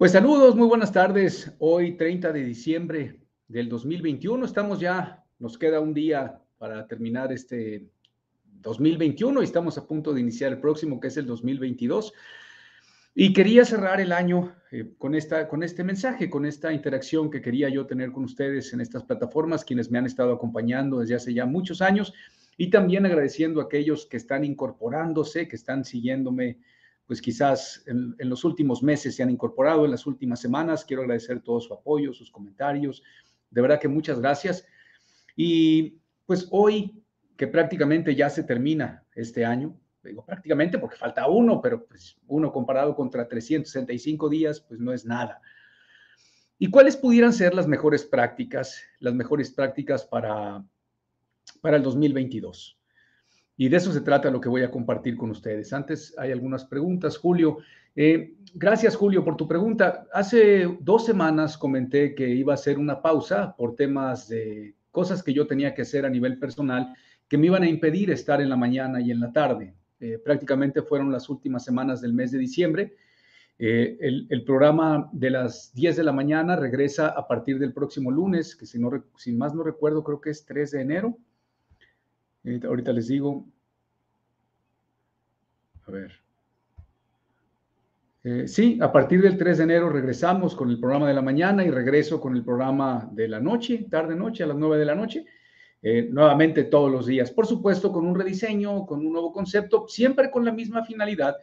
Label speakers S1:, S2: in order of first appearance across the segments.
S1: Pues saludos, muy buenas tardes. Hoy 30 de diciembre del 2021, estamos ya, nos queda un día para terminar este 2021 y estamos a punto de iniciar el próximo, que es el 2022. Y quería cerrar el año eh, con, esta, con este mensaje, con esta interacción que quería yo tener con ustedes en estas plataformas, quienes me han estado acompañando desde hace ya muchos años, y también agradeciendo a aquellos que están incorporándose, que están siguiéndome pues quizás en, los últimos meses se han incorporado, en las últimas semanas. Quiero agradecer todo su apoyo, sus comentarios. De verdad que muchas gracias. Y pues hoy, que prácticamente ya se termina este año, digo prácticamente porque falta uno, pero pues uno comparado contra 365 días, pues no es nada. ¿Y cuáles pudieran ser las mejores prácticas, las mejores prácticas para, para el 2022? Y de eso se trata lo que voy a compartir con ustedes. Antes hay algunas preguntas, Julio. Eh, gracias, Julio, por tu pregunta. Hace dos semanas comenté que iba a hacer una pausa por temas de cosas que yo tenía que hacer a nivel personal que me iban a impedir estar en la mañana y en la tarde. Eh, prácticamente fueron las últimas semanas del mes de diciembre. Eh, el, programa de las 10 de la mañana regresa a partir del próximo lunes, que si, no, si más no recuerdo, creo que es 3 de enero. Ahorita les digo. A ver. Eh, sí, a partir del 3 de enero regresamos con el programa de la mañana y regreso con el programa de la noche, tarde-noche, a las 9 de la noche. Eh, nuevamente todos los días. Por supuesto, con un rediseño, con un nuevo concepto, siempre con la misma finalidad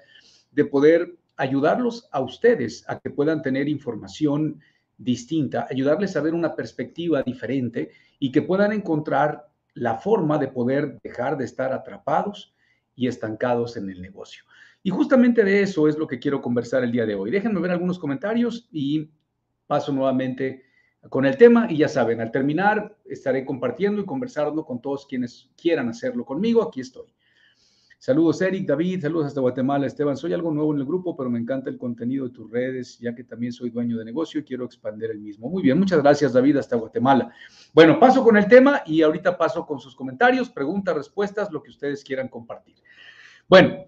S1: de poder ayudarlos a ustedes a que puedan tener información distinta, ayudarles a ver una perspectiva diferente y que puedan encontrar la forma de poder dejar de estar atrapados y estancados en el negocio. Y justamente de eso es lo que quiero conversar el día de hoy. Déjenme ver algunos comentarios y paso nuevamente con el tema. Y ya saben, al terminar estaré compartiendo y conversando con todos quienes quieran hacerlo conmigo. Aquí estoy. Saludos Eric, David, saludos hasta Guatemala. Esteban, soy algo nuevo en el grupo, pero me encanta el contenido de tus redes, ya que también soy dueño de negocio y quiero expandir el mismo. Muy bien, muchas gracias David, hasta Guatemala. Bueno, paso con el tema y ahorita paso con sus comentarios, preguntas, respuestas, lo que ustedes quieran compartir. Bueno,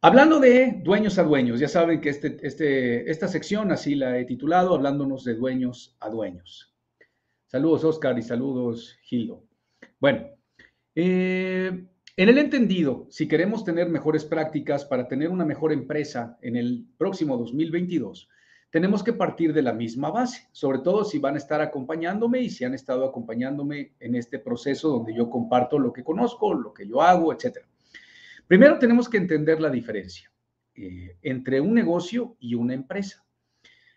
S1: hablando de dueños a dueños, ya saben que este, este, esta sección así la he titulado, hablándonos de dueños a dueños. Saludos Oscar y saludos Gildo. Bueno, eh, en el entendido, si queremos tener mejores prácticas para tener una mejor empresa en el próximo 2022, tenemos que partir de la misma base, sobre todo si van a estar acompañándome y si han estado acompañándome en este proceso donde yo comparto lo que conozco, lo que yo hago, etc. Primero tenemos que entender la diferencia eh, entre un negocio y una empresa.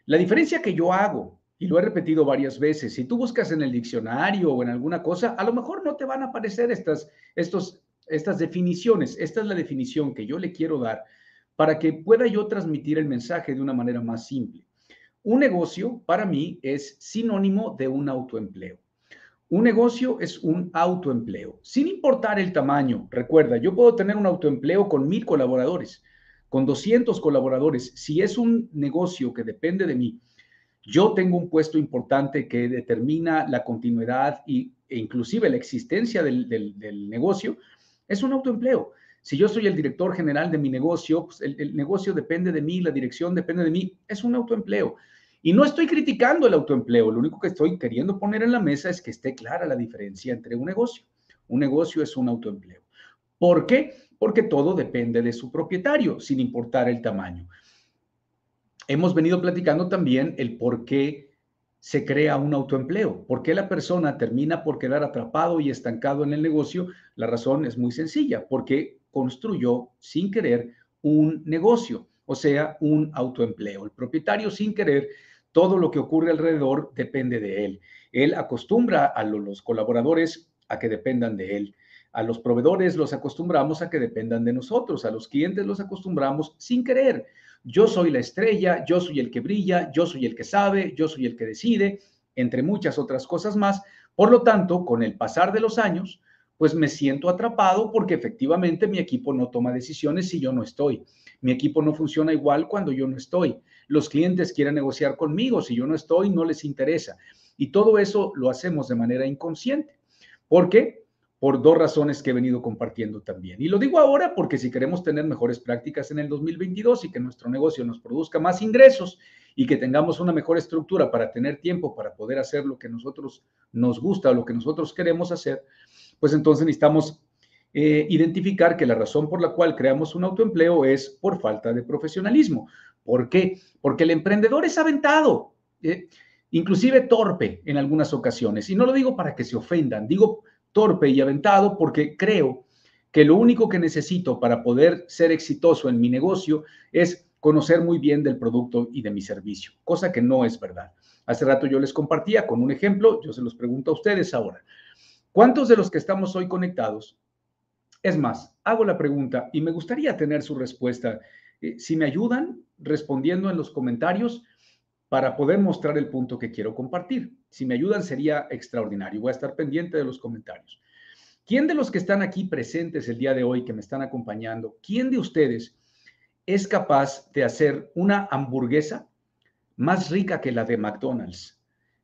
S1: La diferencia que yo hago, y lo he repetido varias veces, si tú buscas en el diccionario o en alguna cosa, a lo mejor no te van a aparecer estas, estos estas definiciones. Esta es la definición que yo le quiero dar para que pueda yo transmitir el mensaje de una manera más simple. Un negocio para mí es sinónimo de un autoempleo. Un negocio es un autoempleo, sin importar el tamaño. Recuerda, yo puedo tener un autoempleo con mil colaboradores, con 200 colaboradores. Si es un negocio que depende de mí, yo tengo un puesto importante que determina la continuidad y, e inclusive la existencia del, del negocio, es un autoempleo. Si yo soy el director general de mi negocio, pues el, negocio depende de mí, la dirección depende de mí, es un autoempleo. Y no estoy criticando el autoempleo, lo único que estoy queriendo poner en la mesa es que esté clara la diferencia entre un negocio. Un negocio es un autoempleo. ¿Por qué? Porque todo depende de su propietario, sin importar el tamaño. Hemos venido platicando también el por qué se crea un autoempleo. ¿Por qué la persona termina por quedar atrapado y estancado en el negocio? La razón es muy sencilla, porque construyó sin querer un negocio, o sea, un autoempleo. El propietario sin querer, todo lo que ocurre alrededor depende de él. Él acostumbra a los colaboradores a que dependan de él. A los proveedores los acostumbramos a que dependan de nosotros, a los clientes los acostumbramos sin querer yo soy la estrella, yo soy el que brilla, yo soy el que sabe, yo soy el que decide, entre muchas otras cosas más. Por lo tanto, con el pasar de los años, pues me siento atrapado porque efectivamente mi equipo no toma decisiones si yo no estoy. Mi equipo no funciona igual cuando yo no estoy. Los clientes quieren negociar conmigo, si yo no estoy, no les interesa. Y todo eso lo hacemos de manera inconsciente. ¿Por qué? Por dos razones que he venido compartiendo también. Y lo digo ahora porque si queremos tener mejores prácticas en el 2022 y que nuestro negocio nos produzca más ingresos y que tengamos una mejor estructura para tener tiempo para poder hacer lo que nosotros nos gusta o lo que nosotros queremos hacer, pues entonces necesitamos eh, identificar que la razón por la cual creamos un autoempleo es por falta de profesionalismo. ¿Por qué? Porque el emprendedor es aventado, eh, inclusive torpe en algunas ocasiones. Y no lo digo para que se ofendan, digo torpe y aventado porque creo que lo único que necesito para poder ser exitoso en mi negocio es conocer muy bien del producto y de mi servicio, cosa que no es verdad. Hace rato yo les compartía con un ejemplo, yo se los pregunto a ustedes ahora. ¿Cuántos de los que estamos hoy conectados es más, hago la pregunta y me gustaría tener su respuesta. Eh, si me ayudan respondiendo en los comentarios para poder mostrar el punto que quiero compartir. Si me ayudan sería extraordinario. Voy a estar pendiente de los comentarios. ¿Quién de los que están aquí presentes el día de hoy, que me están acompañando, quién de ustedes es capaz de hacer una hamburguesa más rica que la de McDonald's?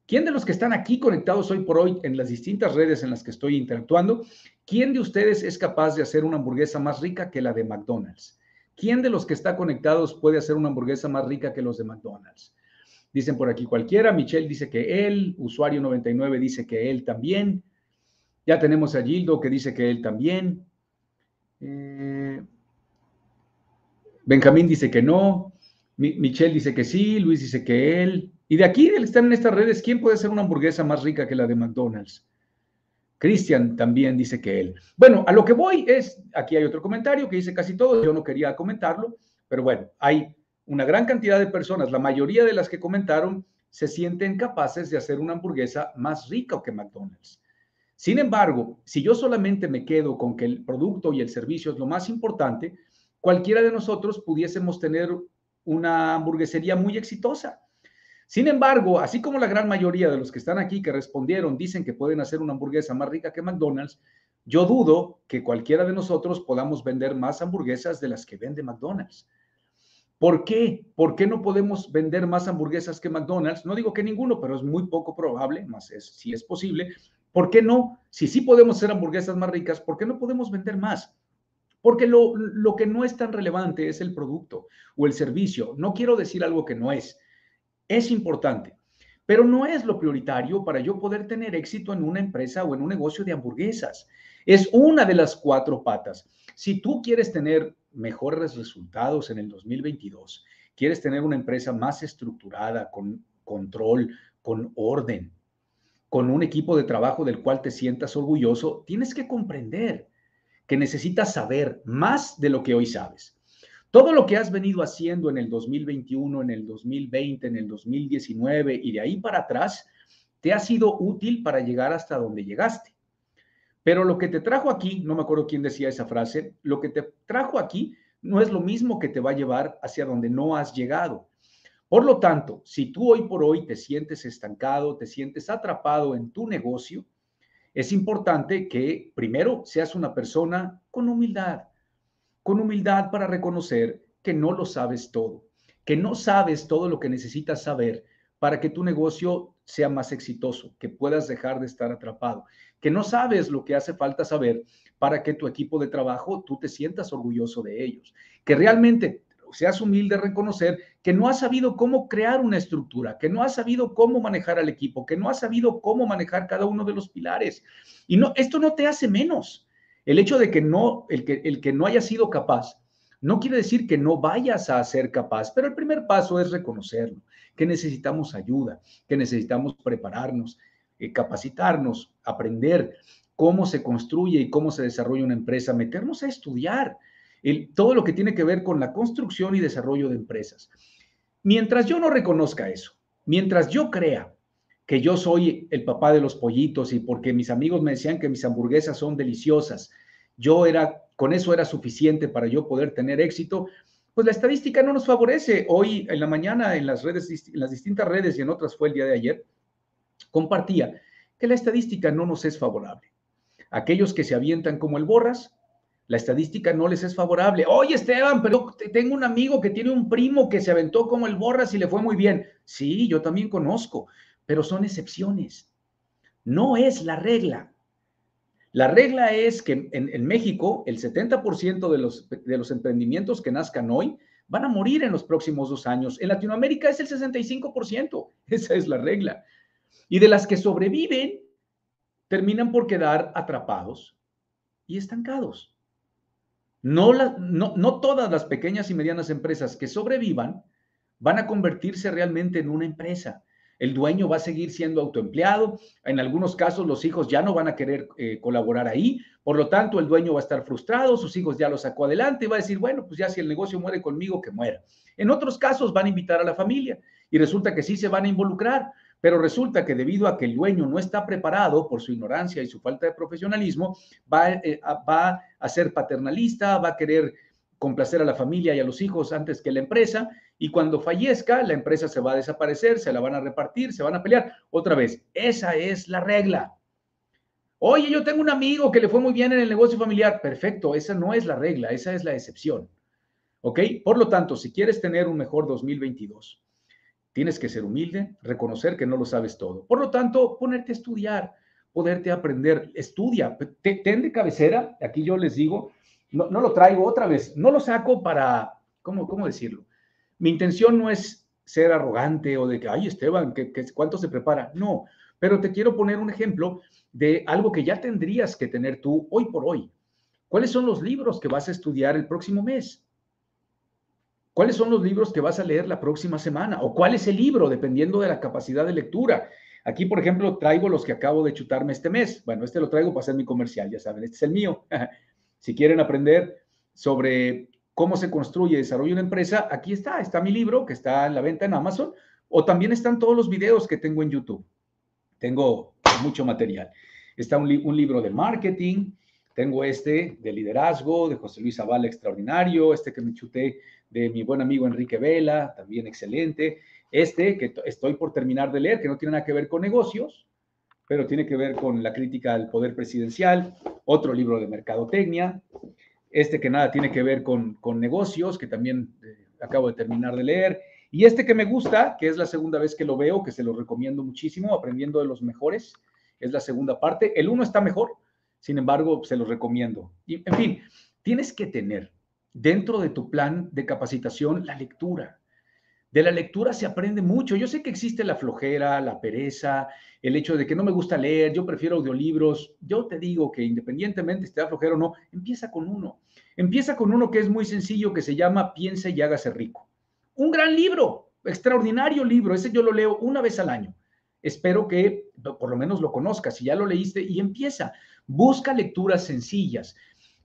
S1: ¿Quién de los que están aquí conectados hoy por hoy en las distintas redes en las que estoy interactuando, quién de ustedes es capaz de hacer una hamburguesa más rica que la de McDonald's? ¿Quién de los que está conectados puede hacer una hamburguesa más rica que los de McDonald's? Dicen por aquí cualquiera. Michelle dice que él. Usuario 99 dice que él también. Ya tenemos a Gildo que dice que él también. Eh, Benjamín dice que no. Michelle dice que sí. Luis dice que él. Y de aquí, de estar en estas redes, ¿quién puede hacer una hamburguesa más rica que la de McDonald's? Cristian también dice que él. Bueno, a lo que voy es, aquí hay otro comentario que dice casi todo, yo no quería comentarlo, pero bueno, hay una gran cantidad de personas, la mayoría de las que comentaron se sienten capaces de hacer una hamburguesa más rica que McDonald's. Sin embargo, si yo solamente me quedo con que el producto y el servicio es lo más importante, cualquiera de nosotros pudiésemos tener una hamburguesería muy exitosa. Sin embargo, así como la gran mayoría de los que están aquí que respondieron dicen que pueden hacer una hamburguesa más rica que McDonald's, yo dudo que cualquiera de nosotros podamos vender más hamburguesas de las que vende McDonald's. ¿Por qué? ¿Por qué no podemos vender más hamburguesas que McDonald's? No digo que ninguno, pero es muy poco probable, más es, si es posible. ¿Por qué no? Si sí podemos hacer hamburguesas más ricas, ¿por qué no podemos vender más? Porque lo, lo que no es tan relevante es el producto o el servicio. No quiero decir algo que no es es importante, pero no es lo prioritario para yo poder tener éxito en una empresa o en un negocio de hamburguesas. Es una de las cuatro patas. Si tú quieres tener mejores resultados en el 2022, quieres tener una empresa más estructurada, con control, con orden, con un equipo de trabajo del cual te sientas orgulloso, tienes que comprender que necesitas saber más de lo que hoy sabes. Todo lo que has venido haciendo en el 2021, en el 2020, en el 2019 y de ahí para atrás, te ha sido útil para llegar hasta donde llegaste. Pero lo que te trajo aquí, no me acuerdo quién decía esa frase, lo que te trajo aquí no es lo mismo que te va a llevar hacia donde no has llegado. Por lo tanto, si tú hoy por hoy te sientes estancado, te sientes atrapado en tu negocio, es importante que primero seas una persona con humildad, con humildad para reconocer que no lo sabes todo, que no sabes todo lo que necesitas saber para que tu negocio sea más exitoso, que puedas dejar de estar atrapado, que no sabes lo que hace falta saber para que tu equipo de trabajo tú te sientas orgulloso de ellos, que realmente seas humilde reconocer que no has sabido cómo crear una estructura, que no has sabido cómo manejar al equipo, que no has sabido cómo manejar cada uno de los pilares. Y no, esto no te hace menos. El hecho de que no, el que, el que no haya sido capaz, no quiere decir que no vayas a ser capaz, pero el primer paso es reconocerlo, que necesitamos ayuda, que necesitamos prepararnos, eh, capacitarnos, aprender cómo se construye y cómo se desarrolla una empresa, meternos a estudiar todo lo que tiene que ver con la construcción y desarrollo de empresas. Mientras yo no reconozca eso, mientras yo crea que yo soy el papá de los pollitos y porque mis amigos me decían que mis hamburguesas son deliciosas, yo era, con eso era suficiente para yo poder tener éxito, pues la estadística no nos favorece. Hoy en la mañana en las redes, en las distintas redes y en otras fue el día de ayer, compartía que la estadística no nos es favorable. Aquellos que se avientan como el borras, la estadística no les es favorable. Oye, Esteban, pero tengo un amigo que tiene un primo que se aventó como el borras y le fue muy bien. Sí, yo también conozco pero son excepciones. No es la regla. La regla es que en, México el 70% de los, emprendimientos que nazcan hoy van a morir en los próximos dos años. En Latinoamérica es el 65%. Esa es la regla. Y de las que sobreviven, terminan por quedar atrapados y estancados. No, no todas las pequeñas y medianas empresas que sobrevivan van a convertirse realmente en una empresa el dueño va a seguir siendo autoempleado, en algunos casos los hijos ya no van a querer eh, colaborar ahí, por lo tanto el dueño va a estar frustrado, sus hijos ya lo sacó adelante y va a decir, bueno, pues ya si el negocio muere conmigo, que muera. En otros casos van a invitar a la familia y resulta que sí se van a involucrar, pero resulta que debido a que el dueño no está preparado por su ignorancia y su falta de profesionalismo, va, eh, va a ser paternalista, va a querer complacer a la familia y a los hijos antes que la empresa y cuando fallezca, la empresa se va a desaparecer, se la van a repartir, se van a pelear. Otra vez, esa es la regla. Oye, yo tengo un amigo que le fue muy bien en el negocio familiar. Perfecto, esa no es la regla, esa es la excepción. ¿Ok? Por lo tanto, si quieres tener un mejor 2022, tienes que ser humilde, reconocer que no lo sabes todo. Por lo tanto, ponerte a estudiar, poderte aprender. Estudia, ten de cabecera, aquí yo les digo, no, no lo traigo otra vez, no lo saco para, ¿cómo, cómo decirlo? Mi intención no es ser arrogante o de que, ay, Esteban, ¿qué, cuánto se prepara? No, pero te quiero poner un ejemplo de algo que ya tendrías que tener tú hoy por hoy. ¿Cuáles son los libros que vas a estudiar el próximo mes? ¿Cuáles son los libros que vas a leer la próxima semana? ¿O cuál es el libro, dependiendo de la capacidad de lectura? Aquí, por ejemplo, traigo los que acabo de chutarme este mes. Bueno, este lo traigo para hacer mi comercial, ya saben, este es el mío. si quieren aprender sobre cómo se construye y desarrolla una empresa, aquí está, está mi libro que está en la venta en Amazon, o también están todos los videos que tengo en YouTube. Tengo mucho material. Está un, libro de marketing, tengo este de liderazgo de José Luis Zavala, extraordinario, este que me chuté de mi buen amigo Enrique Vela, también excelente. Este que estoy por terminar de leer, que no tiene nada que ver con negocios, pero tiene que ver con la crítica al poder presidencial. Otro libro de mercadotecnia este que nada tiene que ver con, negocios, que también eh, acabo de terminar de leer, y este que me gusta, que es la segunda vez que lo veo, que se lo recomiendo muchísimo, aprendiendo de los mejores, es la segunda parte. El uno está mejor, sin embargo, se lo recomiendo. Y, en fin, tienes que tener dentro de tu plan de capacitación la lectura. De la lectura se aprende mucho. Yo sé que existe la flojera, la pereza, el hecho de que no me gusta leer, yo prefiero audiolibros. Yo te digo que independientemente si te o no, empieza con uno. Empieza con uno que es muy sencillo, que se llama Piensa y hágase rico. Un gran libro, extraordinario libro. Ese yo lo leo una vez al año. Espero que por lo menos lo conozcas. Si ya lo leíste y empieza. Busca lecturas sencillas.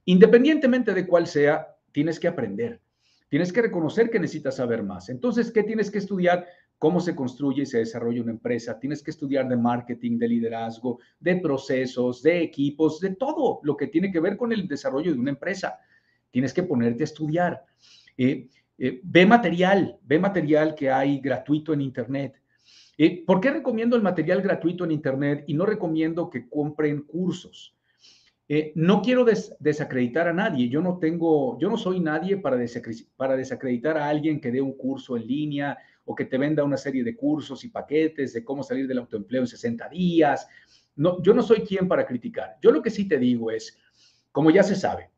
S1: Independientemente de cuál sea, tienes que aprender. Tienes que reconocer que necesitas saber más. Entonces, ¿qué tienes que estudiar? Cómo se construye y se desarrolla una empresa. Tienes que estudiar de marketing, de liderazgo, de procesos, de equipos, de todo lo que tiene que ver con el desarrollo de una empresa. Tienes que ponerte a estudiar. Eh, eh, ve material, ve material que hay gratuito en Internet. Eh, ¿Por qué recomiendo el material gratuito en Internet y no recomiendo que compren cursos? Eh, no quiero desacreditar a nadie. Yo no tengo, yo no soy nadie para, desacreditar a alguien que dé un curso en línea o que te venda una serie de cursos y paquetes de cómo salir del autoempleo en 60 días. No, yo no soy quien para criticar. Yo lo que sí te digo es, como ya se sabe,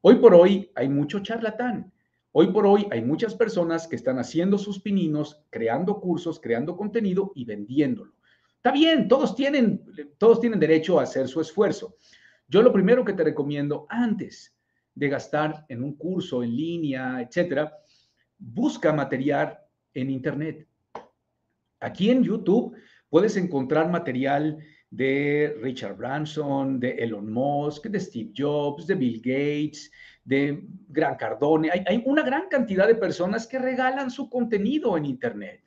S1: hoy por hoy hay mucho charlatán. Hoy por hoy hay muchas personas que están haciendo sus pininos, creando cursos, creando contenido y vendiéndolo. Está bien, todos tienen, todos tienen derecho a hacer su esfuerzo. Yo lo primero que te recomiendo antes de gastar en un curso en línea, etcétera, busca material en Internet. Aquí en YouTube puedes encontrar material de Richard Branson, de Elon Musk, de Steve Jobs, de Bill Gates, de Gran Cardone. Hay, una gran cantidad de personas que regalan su contenido en Internet.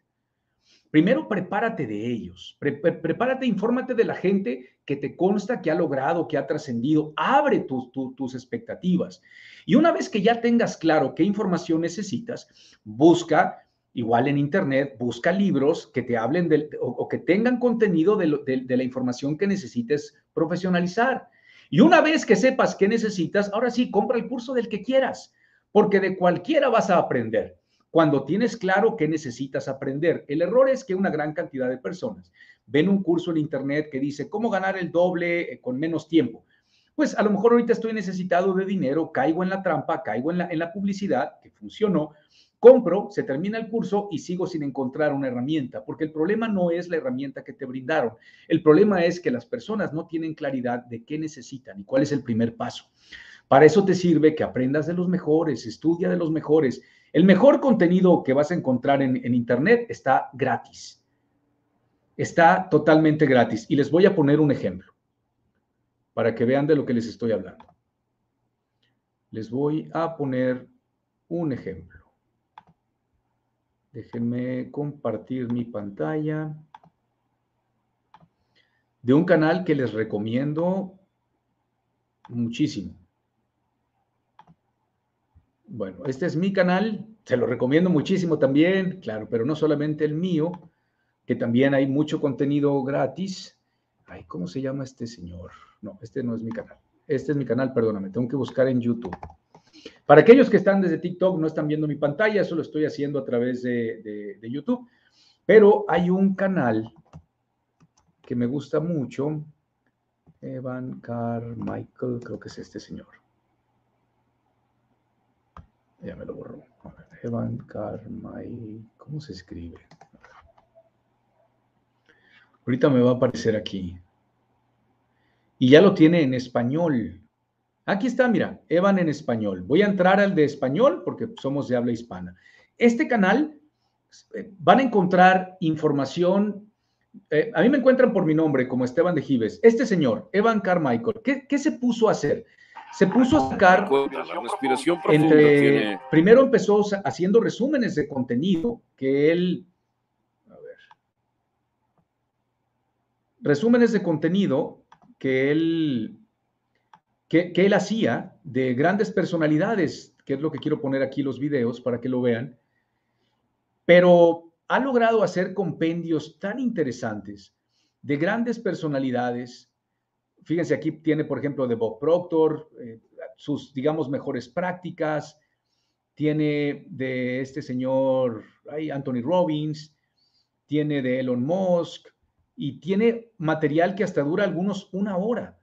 S1: Primero, prepárate de ellos, prepárate, infórmate de la gente que te consta que ha logrado, que ha trascendido, abre tus expectativas. Y una vez que ya tengas claro qué información necesitas, busca, igual en Internet, busca libros que te hablen o, que tengan contenido de, de la información que necesites profesionalizar. Y una vez que sepas qué necesitas, ahora sí, compra el curso del que quieras, porque de cualquiera vas a aprender cuando tienes claro qué necesitas aprender. El error es que una gran cantidad de personas ven un curso en Internet que dice cómo ganar el doble eh, con menos tiempo. pues a lo mejor ahorita estoy necesitado de dinero, caigo en la trampa, caigo en la, publicidad, que funcionó, compro, se termina el curso y sigo sin encontrar una herramienta, porque el problema no es la herramienta que te brindaron, el problema es que las personas no tienen claridad de qué necesitan y cuál es el primer paso. Para eso te sirve que aprendas de los mejores, estudia de los mejores. El mejor contenido que vas a encontrar en, en Internet está gratis. Está totalmente gratis. Y les voy a poner un ejemplo para que vean de lo que les estoy hablando. Les voy a poner un ejemplo. Déjenme compartir mi pantalla de un canal que les recomiendo muchísimo. Bueno, este es mi canal, se lo recomiendo muchísimo también, claro, pero no solamente el mío, que también hay mucho contenido gratis. Ay, ¿cómo se llama este señor? No, este no es mi canal. Este es mi canal, perdóname, tengo que buscar en YouTube. Para aquellos que están desde TikTok, no están viendo mi pantalla, eso lo estoy haciendo a través de, YouTube, pero hay un canal que me gusta mucho, Evan Carmichael, creo que es este señor. Ya me lo borró. Evan Carmichael, ¿cómo se escribe? Ahorita me va a aparecer aquí. Y ya lo tiene en español. Aquí está, mira, Evan en español. Voy a entrar al de español porque somos de habla hispana. Este canal eh, van a encontrar información. Eh, a mí me encuentran por mi nombre como Esteban de Gives. Este señor, Evan Carmichael, ¿qué, ¿qué, se puso a hacer? Se puso a sacar entre. Primero empezó haciendo resúmenes de contenido que él. A ver. Resúmenes de contenido que él que, él hacía de grandes personalidades, que es lo que quiero poner aquí los videos para que lo vean, pero ha logrado hacer compendios tan interesantes de grandes personalidades. Fíjense, aquí tiene, por ejemplo, de Bob Proctor, eh, sus, digamos, mejores prácticas, tiene de este señor Anthony Robbins, tiene de Elon Musk y tiene material que hasta dura algunos una hora.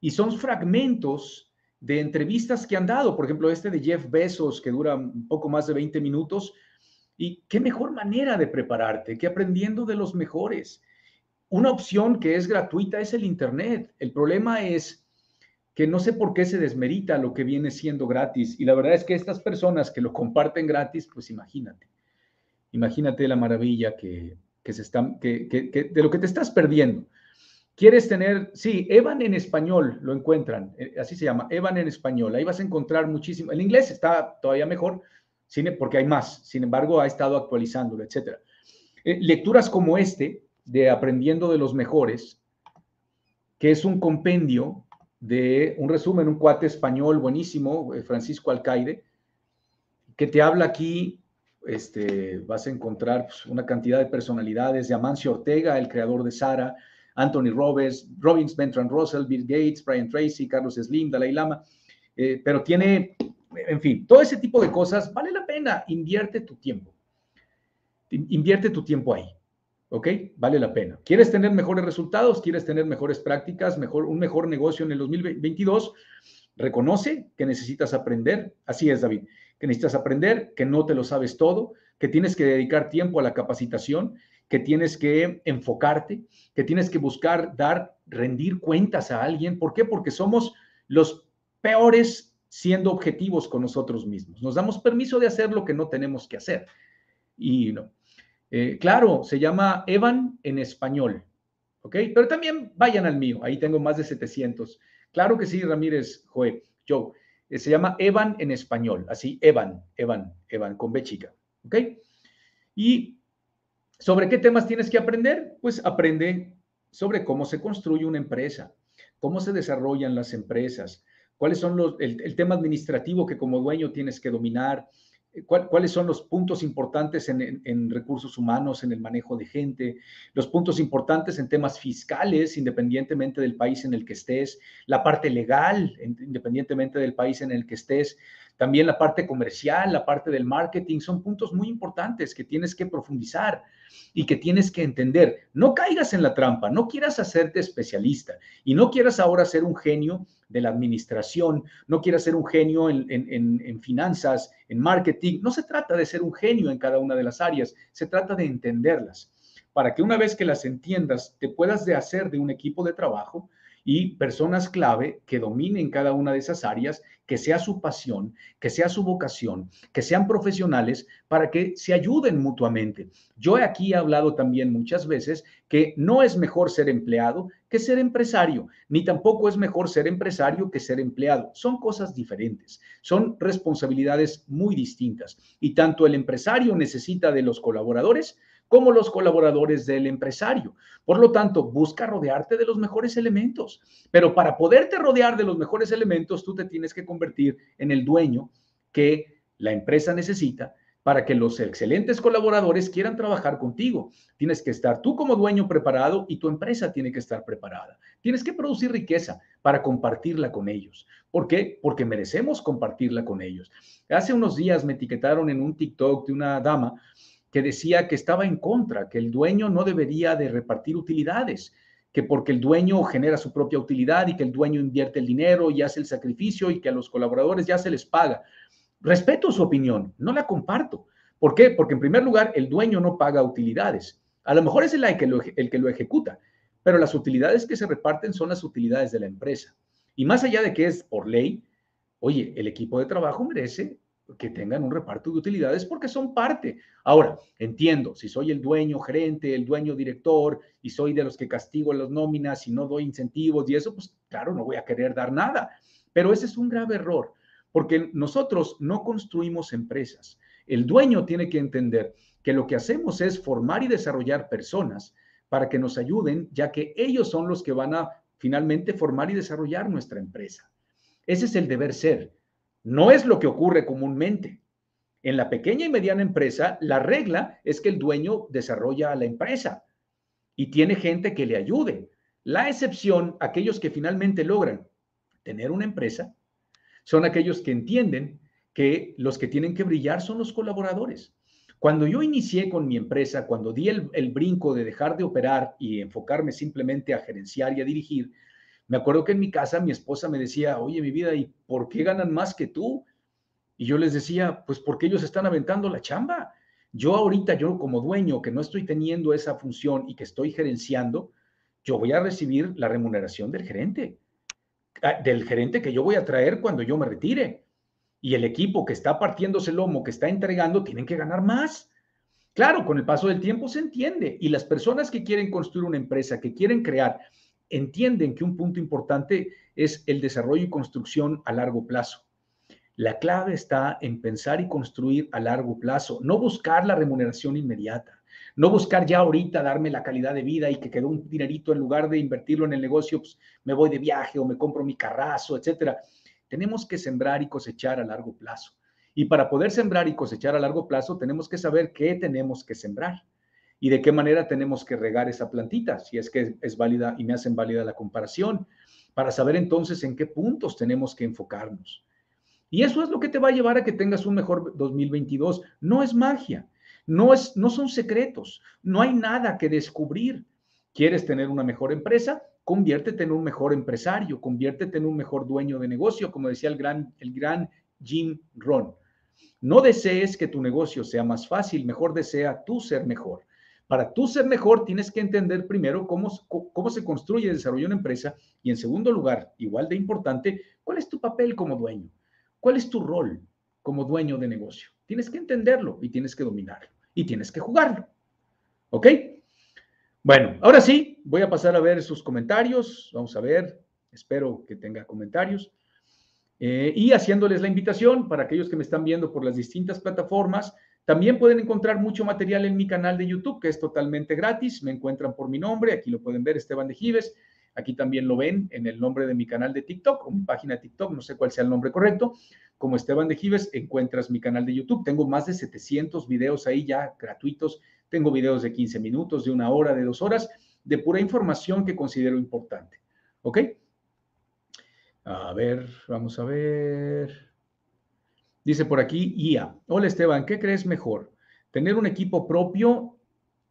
S1: Y son fragmentos de entrevistas que han dado, por ejemplo, este de Jeff Bezos, que dura un poco más de 20 minutos. Y qué mejor manera de prepararte que aprendiendo de los mejores. Una opción que es gratuita es el Internet. El problema es que no sé por qué se desmerita lo que viene siendo gratis. Y la verdad es que estas personas que lo comparten gratis, pues imagínate, imagínate la maravilla que, se están, que, de lo que te estás perdiendo. ¿Quieres tener? Sí, Evan en español lo encuentran, eh, así se llama, Evan en español. Ahí vas a encontrar muchísimo. El inglés está todavía mejor, porque hay más. Sin embargo, ha estado actualizándolo, etc. Eh, lecturas como este, de Aprendiendo de los Mejores, que es un compendio de un resumen, un cuate español buenísimo, eh, Francisco Alcaide, que te habla aquí, este, vas a encontrar pues, una cantidad de personalidades, de Amancio Ortega, el creador de Sara, Anthony Robbins, Robbins, Bertrand Russell, Bill Gates, Brian Tracy, Carlos Slim, Dalai Lama, eh, pero tiene, en fin, todo ese tipo de cosas, vale la pena, invierte tu tiempo. Invierte tu tiempo ahí, ¿ok? Vale la pena. ¿Quieres tener mejores resultados? ¿Quieres tener mejores prácticas? Mejor, un mejor negocio en el 2022? Reconoce que necesitas aprender. Así es, David, que necesitas aprender, que no te lo sabes todo, que tienes que dedicar tiempo a la capacitación que tienes que enfocarte, que tienes que buscar dar, rendir cuentas a alguien. ¿Por qué? Porque somos los peores siendo objetivos con nosotros mismos. Nos damos permiso de hacer lo que no tenemos que hacer. Y no. Eh, claro, se llama Evan en español. ¿Ok? Pero también vayan al mío. Ahí tengo más de 700. Claro que sí, Ramírez, Joe, Joe. Eh, se llama Evan en español. Así, Evan, Evan, Evan, con B chica. ¿Ok? Y ¿Sobre qué temas tienes que aprender? Pues aprende sobre cómo se construye una empresa, cómo se desarrollan las empresas, cuáles son los, el, tema administrativo que como dueño tienes que dominar, cuáles son los puntos importantes en, recursos humanos, en el manejo de gente, los puntos importantes en temas fiscales, independientemente del país en el que estés, la parte legal, independientemente del país en el que estés, también la parte comercial, la parte del marketing, son puntos muy importantes que tienes que profundizar y que tienes que entender. No caigas en la trampa, no quieras hacerte especialista y no quieras ahora ser un genio de la administración, no quieras ser un genio en, en, finanzas, en marketing. No se trata de ser un genio en cada una de las áreas, se trata de entenderlas para que una vez que las entiendas, te puedas de hacer de un equipo de trabajo y personas clave que dominen cada una de esas áreas, que sea su pasión, que sea su vocación, que sean profesionales para que se ayuden mutuamente. Yo aquí he hablado también muchas veces que no es mejor ser empleado que ser empresario, ni tampoco es mejor ser empresario que ser empleado. Son cosas diferentes, son responsabilidades muy distintas y tanto el empresario necesita de los colaboradores como los colaboradores del empresario. Por lo tanto, busca rodearte de los mejores elementos. Pero para poderte rodear de los mejores elementos, tú te tienes que convertir en el dueño que la empresa necesita para que los excelentes colaboradores quieran trabajar contigo. Tienes que estar tú como dueño preparado y tu empresa tiene que estar preparada. Tienes que producir riqueza para compartirla con ellos. ¿Por qué? Porque merecemos compartirla con ellos. Hace unos días me etiquetaron en un TikTok de una dama que decía que estaba en contra, que el dueño no debería de repartir utilidades, que porque el dueño genera su propia utilidad y que el dueño invierte el dinero y hace el sacrificio y que a los colaboradores ya se les paga. Respeto su opinión, no la comparto. ¿Por qué? Porque en primer lugar, el dueño no paga utilidades. A lo mejor es el que lo, el que lo ejecuta, pero las utilidades que se reparten son las utilidades de la empresa. Y más allá de que es por ley, oye, el equipo de trabajo merece que tengan un reparto de utilidades porque son parte. Ahora, entiendo, si soy el dueño gerente, el dueño director y soy de los que castigo las nóminas y no doy incentivos y eso, pues claro, no voy a querer dar nada. Pero ese es un grave error porque nosotros no construimos empresas. El dueño tiene que entender que lo que hacemos es formar y desarrollar personas para que nos ayuden, ya que ellos son los que van a finalmente formar y desarrollar nuestra empresa. Ese es el deber ser. No es lo que ocurre comúnmente. En la pequeña y mediana empresa, la regla es que el dueño desarrolla a la empresa y tiene gente que le ayude. La excepción, aquellos que finalmente logran tener una empresa, son aquellos que entienden que los que tienen que brillar son los colaboradores. Cuando yo inicié con mi empresa, cuando di el, el, brinco de dejar de operar y enfocarme simplemente a gerenciar y a dirigir, me acuerdo que en mi casa mi esposa me decía, oye, mi vida, ¿y por qué ganan más que tú? Y yo les decía, pues porque ellos están aventando la chamba. Yo ahorita, yo como dueño que no estoy teniendo esa función y que estoy gerenciando, yo voy a recibir la remuneración del gerente, ah, del gerente que yo voy a traer cuando yo me retire. Y el equipo que está partiéndose el lomo, que está entregando, tienen que ganar más. Claro, con el paso del tiempo se entiende. Y las personas que quieren construir una empresa, que quieren crear entienden que un punto importante es el desarrollo y construcción a largo plazo. La clave está en pensar y construir a largo plazo, no buscar la remuneración inmediata, no buscar ya ahorita darme la calidad de vida y que quedó un dinerito en lugar de invertirlo en el negocio, pues me voy de viaje o me compro mi carrazo, etcétera. Tenemos que sembrar y cosechar a largo plazo. Y para poder sembrar y cosechar a largo plazo, tenemos que saber qué tenemos que sembrar y de qué manera tenemos que regar esa plantita, si es que es válida y me hacen válida la comparación, para saber entonces en qué puntos tenemos que enfocarnos. Y eso es lo que te va a llevar a que tengas un mejor 2022. No es magia, no, es, no son secretos, no hay nada que descubrir. ¿Quieres tener una mejor empresa? Conviértete en un mejor empresario, conviértete en un mejor dueño de negocio, como decía el gran, el gran Jim Ron. No desees que tu negocio sea más fácil, mejor desea tú ser mejor. Para tú ser mejor, tienes que entender primero cómo, se construye y desarrolla una empresa y en segundo lugar, igual de importante, cuál es tu papel como dueño, cuál es tu rol como dueño de negocio. Tienes que entenderlo y tienes que dominarlo y tienes que jugarlo. ¿Ok? Bueno, ahora sí, voy a pasar a ver sus comentarios. Vamos a ver, espero que tenga comentarios. Eh, y haciéndoles la invitación para aquellos que me están viendo por las distintas plataformas, también pueden encontrar mucho material en mi canal de YouTube, que es totalmente gratis. Me encuentran por mi nombre, aquí lo pueden ver, Esteban de Gives. Aquí también lo ven en el nombre de mi canal de TikTok o mi página de TikTok, no sé cuál sea el nombre correcto. Como Esteban de Gives, encuentras mi canal de YouTube. Tengo más de 700 videos ahí ya gratuitos. Tengo videos de 15 minutos, de una hora, de dos horas, de pura información que considero importante. ¿Ok? A ver, vamos a ver. Dice por aquí, IA. Hola Esteban, ¿qué crees mejor? ¿Tener un equipo propio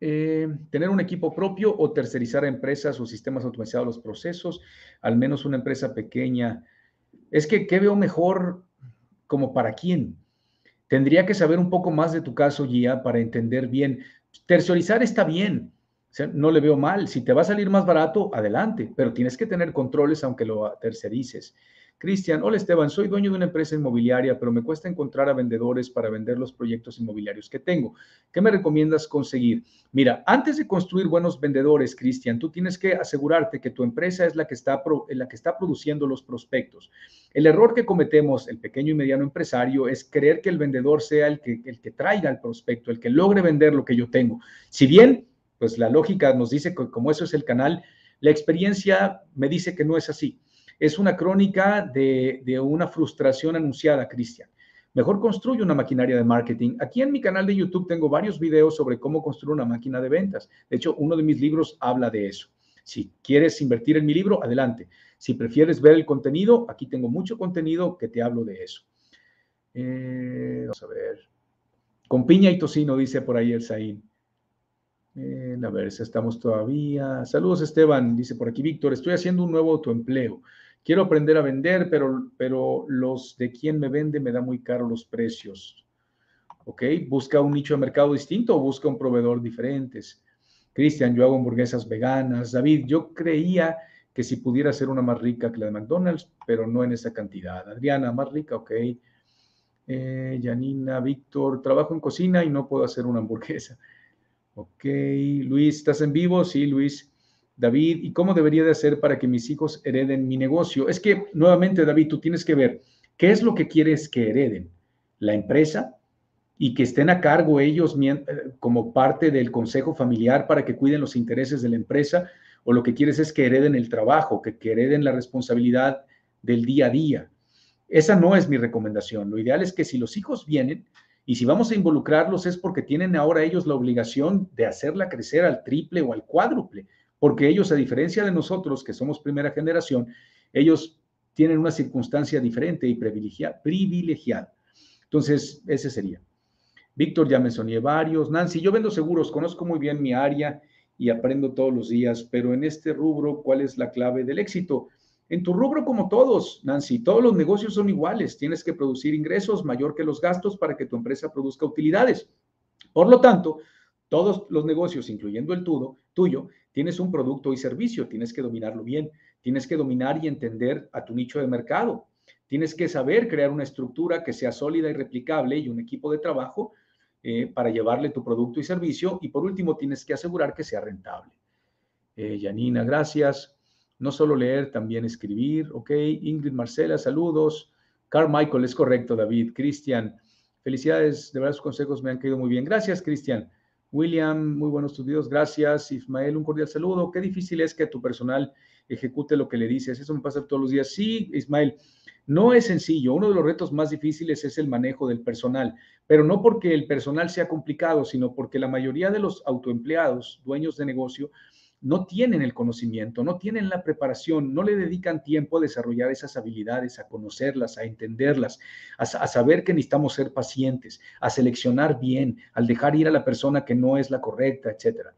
S1: eh, tener un equipo propio o tercerizar empresas o sistemas automatizados los procesos, al menos una empresa pequeña. Es que, ¿qué veo mejor como para quién? Tendría que saber un poco más de tu caso, Gia, para entender bien. Tercerizar está bien, no le veo mal. Si te va a salir más barato, adelante, pero tienes que tener controles aunque lo tercerices. Cristian, hola Esteban, soy dueño de una empresa inmobiliaria, pero me cuesta encontrar a vendedores para vender los proyectos inmobiliarios que tengo. ¿Qué me recomiendas conseguir? Mira, antes de construir buenos vendedores, Cristian, tú tienes que asegurarte que tu empresa es la que, está la que está produciendo los prospectos. El error que cometemos el pequeño y mediano empresario es creer que el vendedor sea el que, el que traiga el prospecto, el que logre vender lo que yo tengo. Si bien, pues la lógica nos dice que como eso es el canal, la experiencia me dice que no es así es una crónica de, una frustración anunciada, Cristian. Mejor construye una maquinaria de marketing. Aquí en mi canal de YouTube tengo varios videos sobre cómo construir una máquina de ventas. De hecho, uno de mis libros habla de eso. Si quieres invertir en mi libro, adelante. Si prefieres ver el contenido, aquí tengo mucho contenido que te hablo de eso. Eh, vamos a ver. Con piña y tocino, dice por ahí el Zain. Eh, a ver si estamos todavía. Saludos, Esteban. Dice por aquí Víctor, estoy haciendo un nuevo autoempleo. Quiero aprender a vender, pero, pero los de quien me vende me da muy caro los precios. ¿Ok? Busca un nicho de mercado distinto o busca un proveedor diferentes. Cristian, yo hago hamburguesas veganas. David, yo creía que si pudiera ser una más rica que la de McDonald's, pero no en esa cantidad. Adriana, más rica, ok. Eh, Janina, Víctor, trabajo en cocina y no puedo hacer una hamburguesa. Ok, Luis, ¿estás en vivo? Sí, Luis. David, ¿y cómo debería de hacer para que mis hijos hereden mi negocio? Es que, nuevamente, David, tú tienes que ver qué es lo que quieres que hereden. La empresa y que estén a cargo ellos eh, como parte del consejo familiar para que cuiden los intereses de la empresa o lo que quieres es que hereden el trabajo, que, que hereden la responsabilidad del día a día. Esa no es mi recomendación. Lo ideal es que si los hijos vienen, y si vamos a involucrarlos es porque tienen ahora ellos la obligación de hacerla crecer al triple o al cuádruple porque ellos, a diferencia de nosotros, que somos primera generación, ellos tienen una circunstancia diferente y privilegiada. Entonces, ese sería. Víctor, ya me soñé varios. Nancy, yo vendo seguros, conozco muy bien mi área y aprendo todos los días, pero en este rubro, ¿cuál es la clave del éxito? En tu rubro, como todos, Nancy, todos los negocios son iguales. Tienes que producir ingresos mayor que los gastos para que tu empresa produzca utilidades. Por lo tanto, todos los negocios, incluyendo el tuyo, tienes un producto y servicio, tienes que dominarlo bien, tienes que dominar y entender a tu nicho de mercado, tienes que saber crear una estructura que sea sólida y replicable y un equipo de trabajo eh, para llevarle tu producto y servicio y por último tienes que asegurar que sea rentable. Eh, Janina, gracias. No solo leer, también escribir. Ok, Ingrid Marcela, saludos. Carmichael, es correcto, David. Cristian, felicidades, de verdad sus consejos me han caído muy bien. Gracias, Cristian. William, muy buenos estudios, gracias. Ismael, un cordial saludo. Qué difícil es que tu personal ejecute lo que le dices. Eso me pasa todos los días. Sí, Ismael, no es sencillo. Uno de los retos más difíciles es el manejo del personal, pero no porque el personal sea complicado, sino porque la mayoría de los autoempleados, dueños de negocio, no tienen el conocimiento, no tienen la preparación, no le dedican tiempo a desarrollar esas habilidades, a conocerlas, a entenderlas, a, saber que necesitamos ser pacientes, a seleccionar bien, al dejar ir a la persona que no es la correcta, etcétera.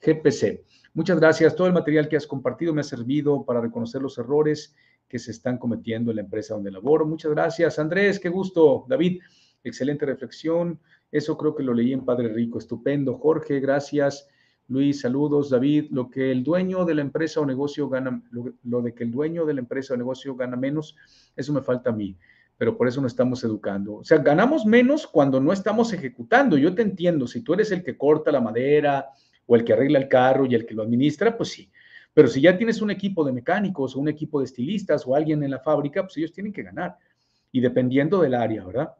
S1: GPC. Muchas gracias. Todo el material que has compartido me ha servido para reconocer los errores que se están cometiendo en la empresa donde laboro. Muchas gracias. Andrés, qué gusto. David, excelente reflexión. Eso creo que lo leí en Padre Rico. Estupendo. Jorge, gracias. Luis, saludos. David, lo que el dueño de la empresa o negocio gana, lo, de que el dueño de la empresa o negocio gana menos, eso me falta a mí, pero por eso no estamos educando. O sea, ganamos menos cuando no estamos ejecutando. Yo te entiendo, si tú eres el que corta la madera o el que arregla el carro y el que lo administra, pues sí. Pero si ya tienes un equipo de mecánicos o un equipo de estilistas o alguien en la fábrica, pues ellos tienen que ganar. Y dependiendo del área, ¿verdad?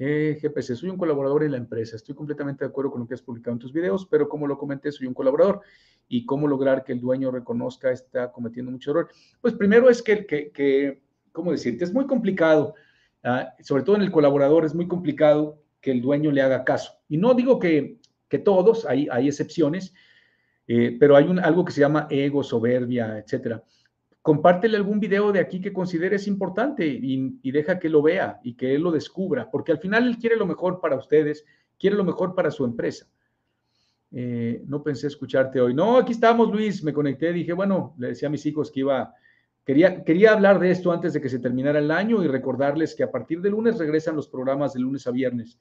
S1: Eh, GPC, soy un colaborador en la empresa. Estoy completamente de acuerdo con lo que has publicado en tus videos, pero como lo comenté, soy un colaborador. ¿Y cómo lograr que el dueño reconozca está cometiendo mucho error? Pues primero es que, que, que ¿cómo decirte? Es muy complicado, ah, sobre todo en el colaborador, es muy complicado que el dueño le haga caso. Y no digo que, que todos, hay, hay excepciones, eh, pero hay un, algo que se llama ego, soberbia, etcétera compártele algún video de aquí que consideres importante y, deja que lo vea y que él lo descubra, porque al final él quiere lo mejor para ustedes, quiere lo mejor para su empresa. Eh, no pensé escucharte hoy. No, aquí estamos, Luis. Me conecté, dije, bueno, le decía a mis hijos que iba, quería, quería hablar de esto antes de que se terminara el año y recordarles que a partir de lunes regresan los programas de lunes a viernes.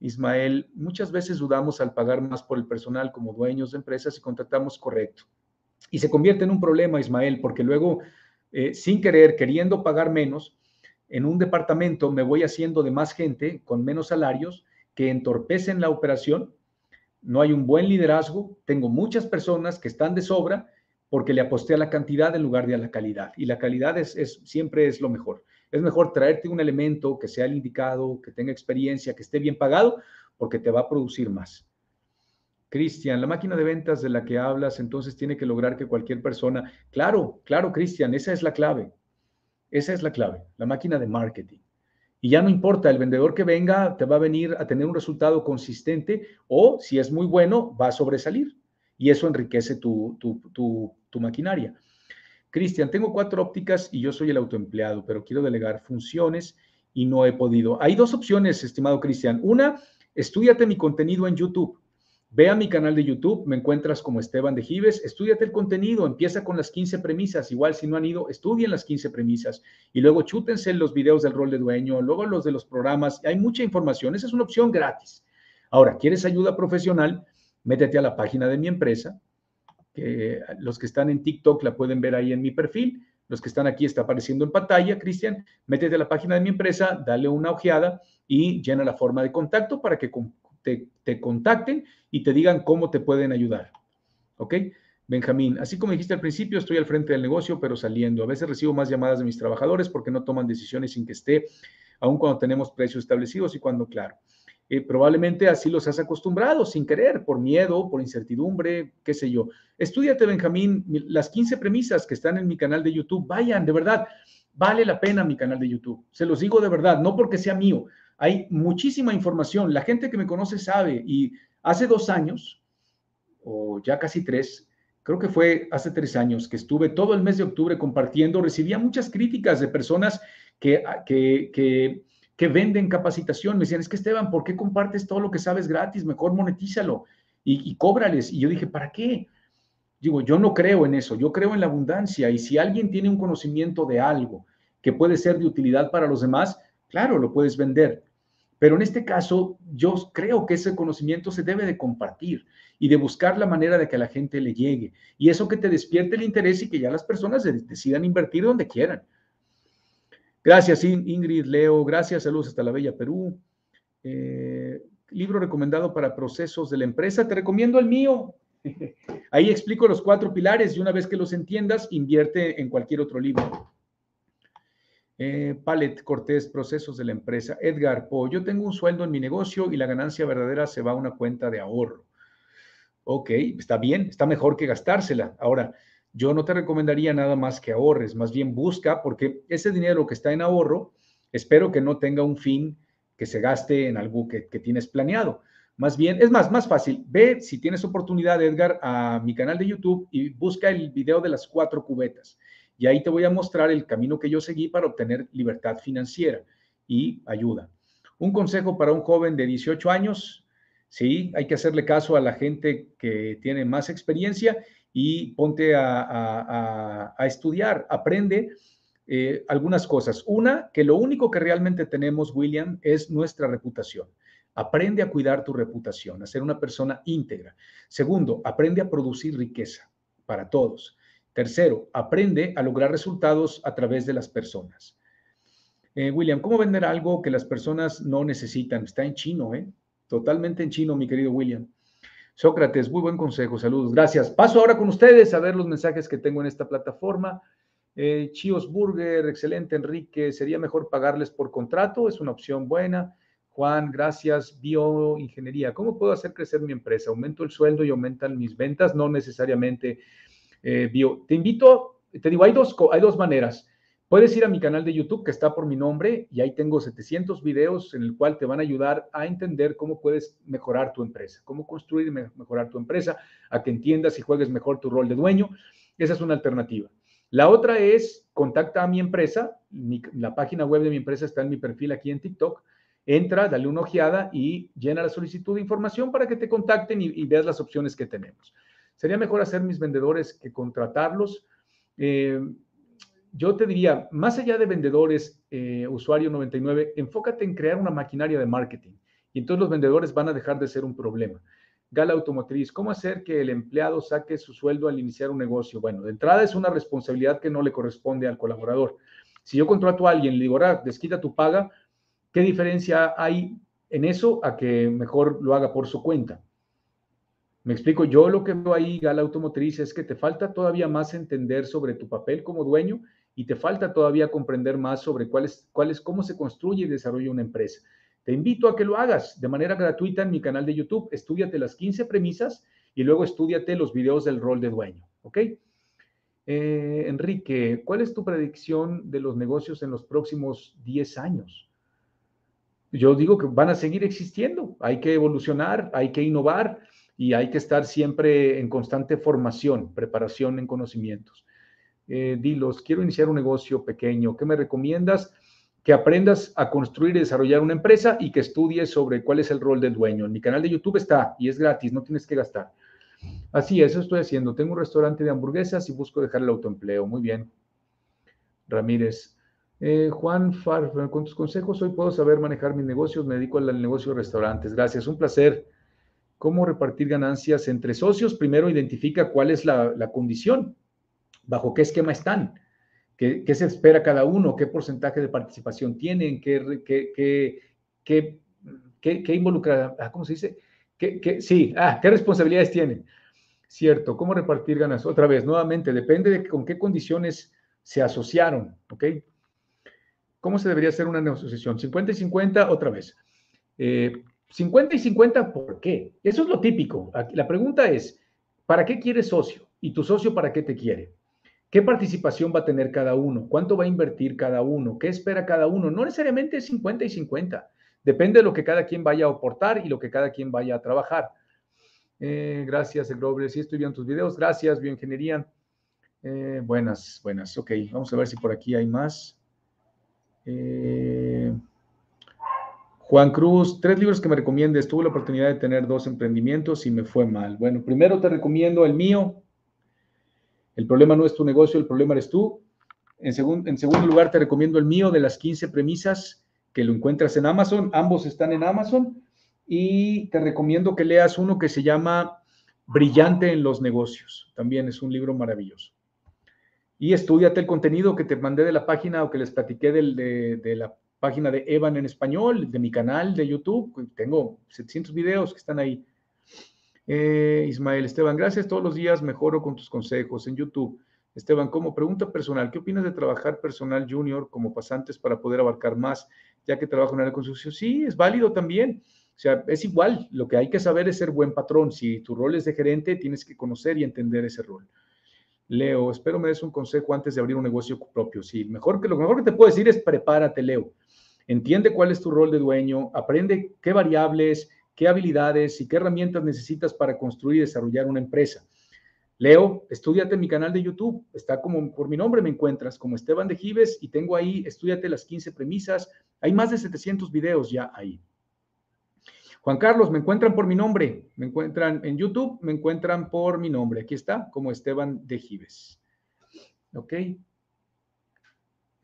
S1: Ismael, muchas veces dudamos al pagar más por el personal como dueños de empresas y contratamos correcto. Y se convierte en un problema, Ismael, porque luego, eh, sin querer, queriendo pagar menos, en un departamento me voy haciendo de más gente con menos salarios que entorpecen la operación no hay un buen liderazgo, tengo muchas personas que están de sobra porque le aposté a la cantidad en lugar de a la calidad. Y la calidad es, siempre es lo mejor. Es mejor traerte un elemento que sea el indicado, que tenga experiencia, que esté bien pagado, porque te va a producir más. Cristian, la máquina de ventas de la que hablas, entonces tiene que lograr que cualquier persona, claro, claro, Cristian, esa es la clave. Esa es la clave, la máquina de marketing. Y ya no importa, el vendedor que venga te va a venir a tener un resultado consistente o si es muy bueno, va a sobresalir. Y eso enriquece tu, tu, maquinaria. Cristian, tengo cuatro ópticas y yo soy el autoempleado, pero quiero delegar funciones y no he podido. Hay dos opciones, estimado Cristian. Una, estudiate mi contenido en YouTube. Ve a mi canal de YouTube, me encuentras como Esteban de Gives, estudiate el contenido, empieza con las 15 premisas, igual si no han ido, estudien las 15 premisas y luego chútense los videos del rol de dueño, luego los de los programas, hay mucha información, esa es una opción gratis. Ahora, ¿quieres ayuda profesional? Métete a la página de mi empresa, que los que están en TikTok la pueden ver ahí en mi perfil, los que están aquí está apareciendo en pantalla, Cristian, métete a la página de mi empresa, dale una ojeada y llena la forma de contacto para que te, contacten y te digan cómo te pueden ayudar. ¿Ok? Benjamín, así como dijiste al principio, estoy al frente del negocio, pero saliendo. A veces recibo más llamadas de mis trabajadores porque no toman decisiones sin que esté, aun cuando tenemos precios establecidos y cuando, claro. Eh, probablemente así los has acostumbrado sin querer, por miedo, por incertidumbre, qué sé yo. Estudiate, Benjamín, las 15 premisas que están en mi canal de YouTube. Vayan, de verdad, vale la pena mi canal de YouTube. Se los digo de verdad, no porque sea mío, hay muchísima información. La gente que me conoce sabe y hace dos años, o ya casi tres, creo que fue hace tres años que estuve todo el mes de octubre compartiendo, recibía muchas críticas de personas que, que, que, venden capacitación. Me decían, es que Esteban, ¿por qué compartes todo lo que sabes gratis? Mejor monetízalo y, y cóbrales. Y yo dije, ¿para qué? Digo, yo no creo en eso, yo creo en la abundancia y si alguien tiene un conocimiento de algo que puede ser de utilidad para los demás, claro, lo puedes vender. Pero en este caso, yo creo que ese conocimiento se debe de compartir y de buscar la manera de que a la gente le llegue. Y eso que te despierte el interés y que ya las personas decidan invertir donde quieran. Gracias, Ingrid, Leo. Gracias, saludos hasta la Bella Perú. Eh, libro recomendado para procesos de la empresa. Te recomiendo el mío. Ahí explico los cuatro pilares y una vez que los entiendas, invierte en cualquier otro libro. Eh, Palet Cortés, procesos de la empresa. Edgar Po, yo tengo un sueldo en mi negocio y la ganancia verdadera se va a una cuenta de ahorro. Ok, está bien, está mejor que gastársela. Ahora, yo no te recomendaría nada más que ahorres, más bien busca, porque ese dinero que está en ahorro, espero que no tenga un fin que se gaste en algo que, que tienes planeado. Más bien, es más, más fácil. Ve, si tienes oportunidad, Edgar, a mi canal de YouTube y busca el video de las cuatro cubetas y ahí te voy a mostrar el camino que yo seguí para obtener libertad financiera y ayuda. Un consejo para un joven de 18 años, sí, hay que hacerle caso a la gente que tiene más experiencia y ponte a, estudiar, aprende eh, algunas cosas. Una, que lo único que realmente tenemos, William, es nuestra reputación. Aprende a cuidar tu reputación, a ser una persona íntegra. Segundo, aprende a producir riqueza para todos. Tercero, aprende a lograr resultados a través de las personas. Eh, William, ¿cómo vender algo que las personas no necesitan? Está en chino, ¿eh? Totalmente en chino, mi querido William. Sócrates, muy buen consejo, saludos, gracias. Paso ahora con ustedes a ver los mensajes que tengo en esta plataforma. Eh, Chios Burger, excelente, Enrique, sería mejor pagarles por contrato, es una opción buena. Juan, gracias. Bioingeniería, ¿cómo puedo hacer crecer mi empresa? ¿Aumento el sueldo y aumentan mis ventas? No necesariamente eh, Te invito, te digo, hay dos, hay dos maneras. Puedes ir a mi canal de YouTube que está por mi nombre y ahí tengo 700 videos en el cual te van a ayudar a entender cómo puedes mejorar tu empresa, cómo construir y mejorar tu empresa, a que entiendas y juegues mejor tu rol de dueño. Esa es una alternativa. La otra es, contacta a mi empresa, la página web de mi empresa está en mi perfil aquí en TikTok, entra, dale una ojeada y llena la solicitud de información para que te contacten y, veas las opciones que tenemos. Sería mejor hacer mis vendedores que contratarlos. Eh, yo te diría, más allá de vendedores, eh, usuario 99, enfócate en crear una maquinaria de marketing y entonces los vendedores van a dejar de ser un problema. Gala Automotriz, ¿cómo hacer que el empleado saque su sueldo al iniciar un negocio? Bueno, de entrada es una responsabilidad que no le corresponde al colaborador. Si yo contrato a alguien, le digo, ahora desquita tu paga, ¿qué diferencia hay en eso a que mejor lo haga por su cuenta? Me explico, yo lo que veo ahí, Gala Automotriz, es que te falta todavía más entender sobre tu papel como dueño y te falta todavía comprender más sobre cuál es, cómo se construye y desarrolla una empresa. Te invito a que lo hagas de manera gratuita en mi canal de YouTube. Estúdiate las 15 premisas y luego estúdiate los videos del rol de dueño. ¿Ok? Eh, Enrique, ¿cuál es tu predicción de los negocios en los próximos 10 años? Yo digo que van a seguir existiendo. Hay que evolucionar, hay que innovar y hay que estar siempre en constante formación, preparación en conocimientos. Eh, dilos, quiero iniciar un negocio pequeño. ¿Qué me recomiendas? que aprendas a construir y desarrollar una empresa y que estudies sobre cuál es el rol del dueño. En mi canal de YouTube está y es gratis, no tienes que gastar. Así, eso estoy haciendo. Tengo un restaurante de hamburguesas y busco dejar el autoempleo. Muy bien. Ramírez. Eh, Juan Far, con tus consejos hoy puedo saber manejar mis negocios. Me dedico al negocio de restaurantes. Gracias, un placer. ¿Cómo repartir ganancias entre socios? Primero identifica cuál es la, condición, bajo qué esquema están ¿Qué, se espera cada uno? ¿Qué porcentaje de participación tienen? ¿Qué, qué, involucra? Ah, ¿Cómo se dice? ¿Qué, sí, ah, ¿qué responsabilidades tienen? Cierto, ¿cómo repartir ganas? Otra vez, nuevamente, depende de con qué condiciones se asociaron, ¿ok? ¿Cómo se debería hacer una negociación? 50 y 50, otra vez. 50 eh, y 50, ¿por qué? Eso es lo típico. La pregunta es, ¿para qué quieres socio? ¿Y tu socio para qué te quiere? ¿Qué participación va a tener cada uno? ¿Cuánto va a invertir cada uno? ¿Qué espera cada uno? No necesariamente es 50 y 50. Depende de lo que cada quien vaya a aportar y lo que cada quien vaya a trabajar. Eh, gracias, Glover. Sí, estoy viendo tus videos. Gracias, Bioingeniería. Eh, buenas, buenas. Ok, vamos a ver si por aquí hay más. Eh, Juan Cruz, tres libros que me recomiendes. Tuve la oportunidad de tener dos emprendimientos y me fue mal. Bueno, primero te recomiendo el mío, el problema no es tu negocio, el problema eres tú. En, segundo lugar, te recomiendo el mío de las 15 premisas que lo encuentras en Amazon. Ambos están en Amazon. Y te recomiendo que leas uno que se llama Brillante en los negocios. También es un libro maravilloso. Y estudiate el contenido que te mandé de la página o que les platiqué de, de la página de Evan en español, de mi canal de YouTube. Tengo 700 videos que están ahí. Eh, Ismael, Esteban, gracias. Todos los días mejoro con tus consejos en YouTube. Esteban, como pregunta personal, ¿qué opinas de trabajar personal junior como pasantes para poder abarcar más, ya que trabajo en la construcción? Sí, es válido también. O sea, es igual. Lo que hay que saber es ser buen patrón. Si tu rol es de gerente, tienes que conocer y entender ese rol. Leo, espero me des un consejo antes de abrir un negocio propio. Sí, mejor que lo mejor que te puedo decir es prepárate, Leo. Entiende cuál es tu rol de dueño, aprende qué variables, qué habilidades y qué herramientas necesitas para construir y desarrollar una empresa. Leo, estudiate mi canal de YouTube, está como por mi nombre me encuentras, como Esteban de Gives, y tengo ahí, estudiate las 15 premisas, hay más de 700 videos ya ahí. Juan Carlos, me encuentran por mi nombre, me encuentran en YouTube, me encuentran por mi nombre, aquí está, como Esteban de Gives. ¿Ok?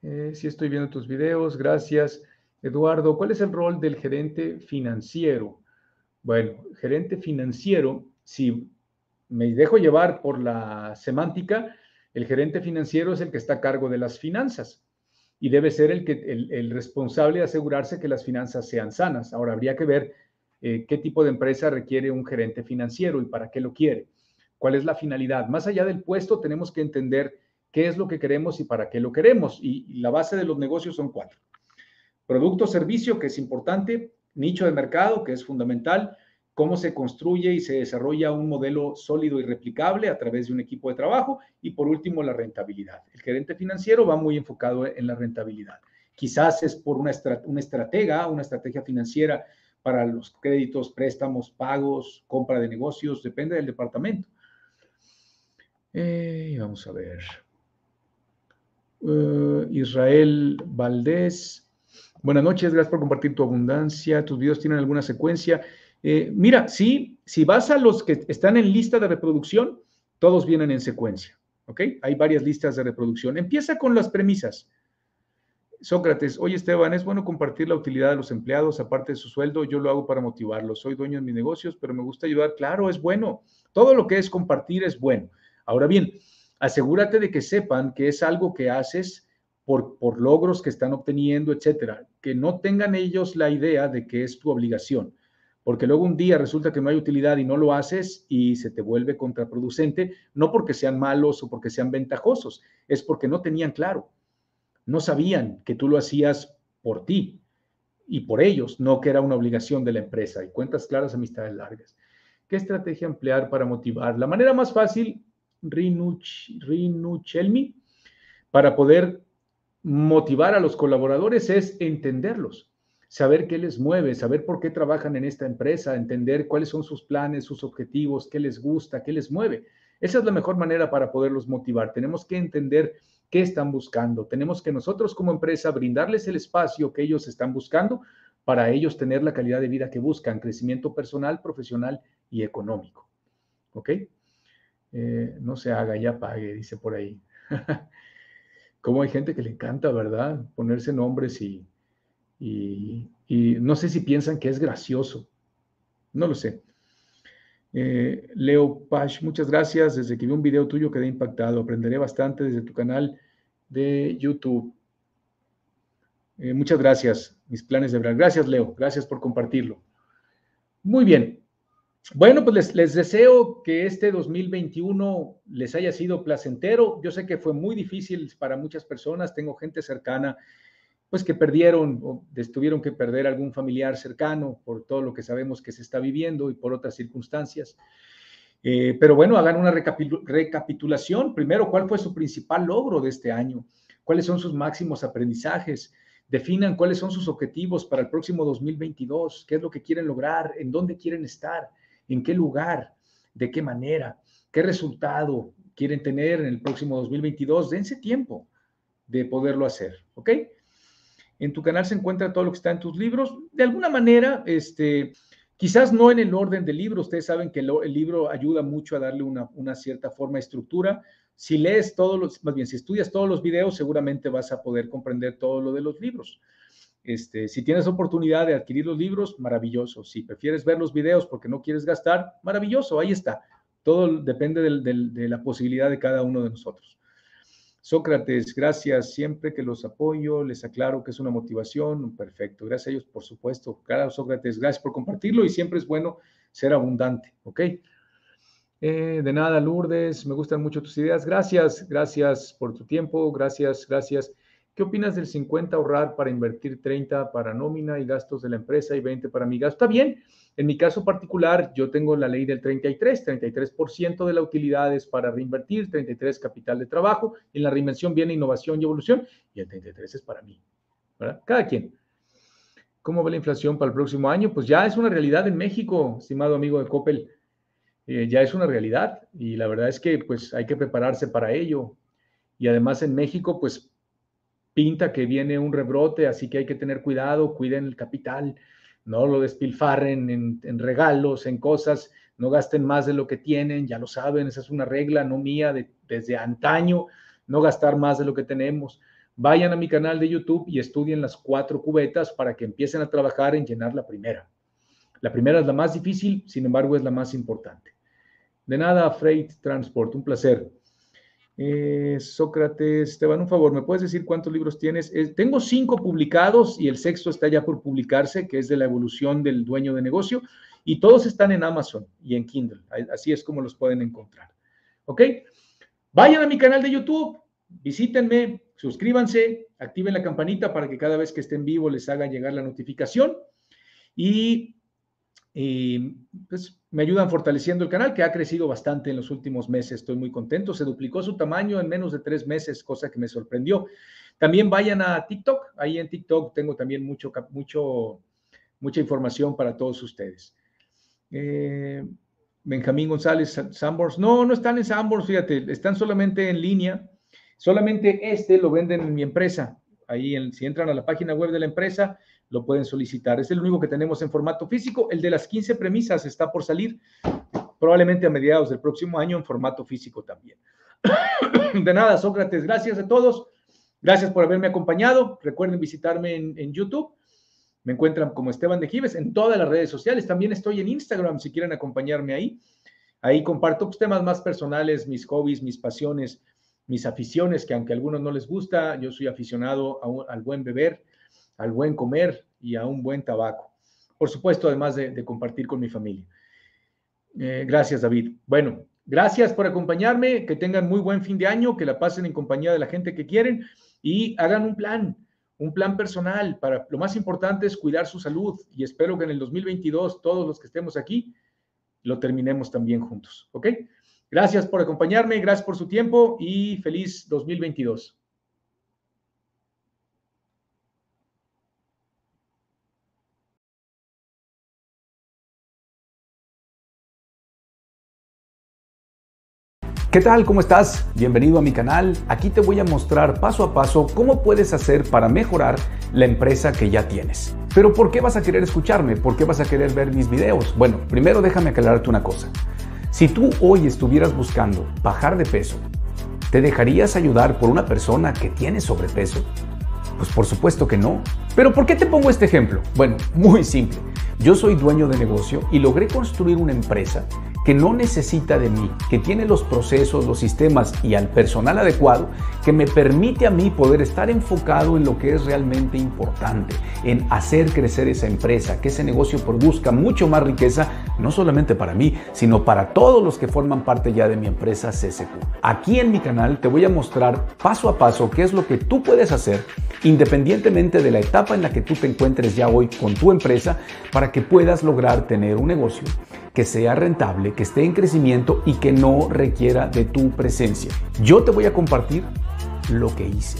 S1: Eh, sí estoy viendo tus videos, gracias. Eduardo, ¿cuál es el rol del gerente financiero? Bueno, gerente financiero, si me dejo llevar por la semántica, el gerente financiero es el que está a cargo de las finanzas y debe ser el, responsable de asegurarse que las finanzas sean sanas. Ahora, habría que ver eh, qué tipo de empresa requiere un gerente financiero y para qué lo quiere. ¿Cuál es la finalidad? Más allá del puesto, tenemos que entender qué es lo que queremos y para qué lo queremos. Y, y la base de los negocios son cuatro. Producto, servicio, que es importante nicho de mercado, que es fundamental, cómo se construye y se desarrolla un modelo sólido y replicable a través de un equipo de trabajo y por último la rentabilidad. El gerente financiero va muy enfocado en la rentabilidad. Quizás es por una, estratega, una estrategia financiera para los créditos, préstamos, pagos, compra de negocios, depende del departamento. Eh, vamos a ver. Eh, Israel Valdés. Buenas noches, gracias por compartir tu abundancia. ¿Tus videos tienen alguna secuencia? Eh, mira, sí, si vas a los que están en lista de reproducción, todos vienen en secuencia. ¿Ok? Hay varias listas de reproducción. Empieza con las premisas. Sócrates, oye Esteban, es bueno compartir la utilidad de los empleados aparte de su sueldo, yo lo hago para motivarlos, soy dueño de mis negocios, pero me gusta ayudar, claro, es bueno, todo lo que es compartir es bueno. Ahora bien, asegúrate de que sepan que es algo que haces por, por logros que están obteniendo, etcétera, que no tengan ellos la idea de que es tu obligación, porque luego un día resulta que no hay utilidad y no lo haces y se te vuelve contraproducente, no porque sean malos o porque sean ventajosos, es porque no tenían claro no sabían que tú lo hacías por ti y por ellos, no que era una obligación de la empresa. Y cuentas claras, amistades largas. ¿Qué estrategia emplear para motivar? La manera más fácil, Rinuch, Rinuchelmi, para poder motivar a los colaboradores es entenderlos, saber qué les mueve, saber por qué trabajan en esta empresa, entender cuáles son sus planes, sus objetivos, qué les gusta, qué les mueve. Esa es la mejor manera para poderlos motivar. Tenemos que entender qué están buscando. Tenemos que nosotros como empresa brindarles el espacio que ellos están buscando para ellos tener la calidad de vida que buscan, crecimiento personal, profesional y económico. ¿Ok? Eh, no se haga, ya pague, dice por ahí. Como hay gente que le encanta, ¿verdad? Ponerse nombres y, y, no sé si piensan que es gracioso. No lo sé. Eh, Leo Pash, muchas gracias. Desde que vi un video tuyo quedé impactado. Aprenderé bastante desde tu canal de YouTube. Eh, muchas gracias, mis planes de verdad. Gracias, Leo. Gracias por compartirlo. Muy bien. Bueno, pues les, deseo que este 2021 les haya sido placentero. Yo sé que fue muy difícil para muchas personas. Tengo gente cercana, pues que perdieron o tuvieron que perder algún familiar cercano por todo lo que sabemos que se está viviendo y por otras circunstancias. Eh, pero bueno, hagan una recapitulación. Primero, ¿cuál fue su principal logro de este año? ¿Cuáles son sus máximos aprendizajes? Definan cuáles son sus objetivos para el próximo 2022, qué es lo que quieren lograr, en dónde quieren estar, en qué lugar, de qué manera, qué resultado quieren tener en el próximo 2022. Dense tiempo de poderlo hacer, ¿ok? En tu canal se encuentra todo lo que está en tus libros. De alguna manera, este, Quizás no en el orden del libro, ustedes saben que el, libro ayuda mucho a darle una, cierta forma y estructura. Si lees todos más bien, si estudias todos los videos, seguramente vas a poder comprender todo lo de los libros. Este, si tienes oportunidad de adquirir los libros, maravilloso. Si prefieres ver los videos porque no quieres gastar, maravilloso, ahí está. Todo depende de la posibilidad de cada uno de nosotros. Sócrates, gracias. Siempre que los apoyo, les aclaro que es una motivación. Perfecto. Gracias a ellos, por supuesto. Claro, Sócrates, gracias por compartirlo y siempre es bueno ser abundante. ¿Ok? Eh, de nada, Lourdes. Me gustan mucho tus ideas. Gracias. Gracias por tu tiempo. Gracias. Gracias. ¿Qué opinas del 50 ahorrar para invertir 30 para nómina y gastos de la empresa y 20 para mi gasto? Está bien. En mi caso particular, yo tengo la ley del 33, 33% de la utilidad es para reinvertir, 33 capital de trabajo, en la reinvención viene innovación y evolución, y el 33 es para mí. ¿verdad? Cada quien. ¿Cómo va la inflación para el próximo año? Pues ya es una realidad en México, estimado amigo de Coppel. Eh, ya es una realidad y la verdad es que pues hay que prepararse para ello. Y además en México pues pinta que viene un rebrote, así que hay que tener cuidado, cuiden el capital, no lo despilfarren en, regalos, en cosas, no gasten más de lo que tienen, ya lo saben, esa es una regla no mía de, desde antaño, no gastar más de lo que tenemos. Vayan a mi canal de YouTube y estudien las cuatro cubetas para que empiecen a trabajar en llenar la primera. La primera es la más difícil, sin embargo es la más importante. De nada, Freight Transport, un placer. Eh, Sócrates, te van un favor, ¿me puedes decir cuántos libros tienes? tengo cinco publicados y el sexto está ya por publicarse, que es de la evolución del dueño de negocio, y todos están en Amazon y en Kindle. Así es como los pueden encontrar. ¿Ok? Vayan a mi canal de YouTube, visítenme, suscríbanse, activen la campanita para que cada vez que esté en vivo les haga llegar la notificación. Y y pues me ayudan fortaleciendo el canal que ha crecido bastante en los últimos meses. Estoy muy contento. Se duplicó su tamaño en menos de tres meses, cosa que me sorprendió. También vayan a TikTok. Ahí en TikTok tengo también mucho, mucho, mucha información para todos ustedes. Eh, Benjamín González, Sambors. No, no están en Sambors, fíjate, están solamente en línea.
S2: Solamente este lo venden en mi empresa. Ahí, si entran a la página web de la empresa, lo pueden solicitar. Es el único que tenemos en formato físico. El de las 15 premisas está por salir probablemente a mediados del próximo año en formato físico también. De nada, Sócrates, gracias a todos. Gracias por haberme acompañado. Recuerden visitarme en, YouTube. Me encuentran como Esteban de Gives en todas las redes sociales. También estoy en Instagram si quieren acompañarme ahí. Ahí comparto pues, temas más personales, mis hobbies, mis pasiones, mis aficiones, que aunque a algunos no les gusta, yo soy aficionado al buen beber, al buen comer y a un buen tabaco. Por supuesto, además de, compartir con mi familia. Eh, gracias, David. Bueno, gracias por acompañarme, que tengan muy buen fin de año, que la pasen en compañía de la gente que quieren y hagan un plan, un plan personal. Para, lo más importante es cuidar su salud y espero que en el 2022 todos los que estemos aquí lo terminemos también juntos. ¿Ok? Gracias por acompañarme, gracias por su tiempo y feliz 2022.
S1: ¿Qué tal? ¿Cómo estás? Bienvenido a mi canal. Aquí te voy a mostrar paso a paso cómo puedes hacer para mejorar la empresa que ya tienes. Pero ¿por qué vas a querer escucharme? ¿Por qué vas a querer ver mis videos? Bueno, primero déjame aclararte una cosa. Si tú hoy estuvieras buscando bajar de peso, ¿te dejarías ayudar por una persona que tiene sobrepeso? Pues por supuesto que no. Pero ¿por qué te pongo este ejemplo? Bueno, muy simple. Yo soy dueño de negocio y logré construir una empresa que no necesita de mí, que tiene los procesos, los sistemas y al personal adecuado, que me permite a mí poder estar enfocado en lo que es realmente importante, en hacer crecer esa empresa, que ese negocio produzca mucho más riqueza, no solamente para mí, sino para todos los que forman parte ya de mi empresa CSQ. Aquí en mi canal te voy a mostrar paso a paso qué es lo que tú puedes hacer independientemente de la etapa en la que tú te encuentres ya hoy con tu empresa, para que puedas lograr tener un negocio que sea rentable, que esté en crecimiento y que no requiera de tu presencia. Yo te voy a compartir lo que hice,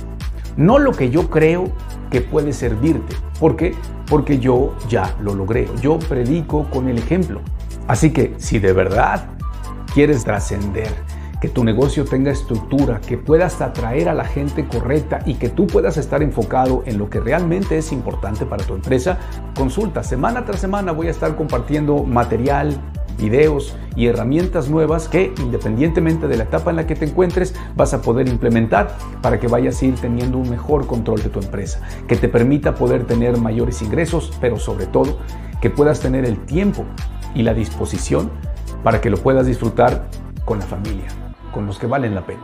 S1: no lo que yo creo que puede servirte. ¿Por qué? Porque yo ya lo logré. Yo predico con el ejemplo. Así que si de verdad quieres trascender, que tu negocio tenga estructura, que puedas atraer a la gente correcta y que tú puedas estar enfocado en lo que realmente es importante para tu empresa, consulta. Semana tras semana voy a estar compartiendo material, videos y herramientas nuevas que independientemente de la etapa en la que te encuentres vas a poder implementar para que vayas a ir teniendo un mejor control de tu empresa, que te permita poder tener mayores ingresos, pero sobre todo que puedas tener el tiempo y la disposición para que lo puedas disfrutar con la familia con los que valen la pena.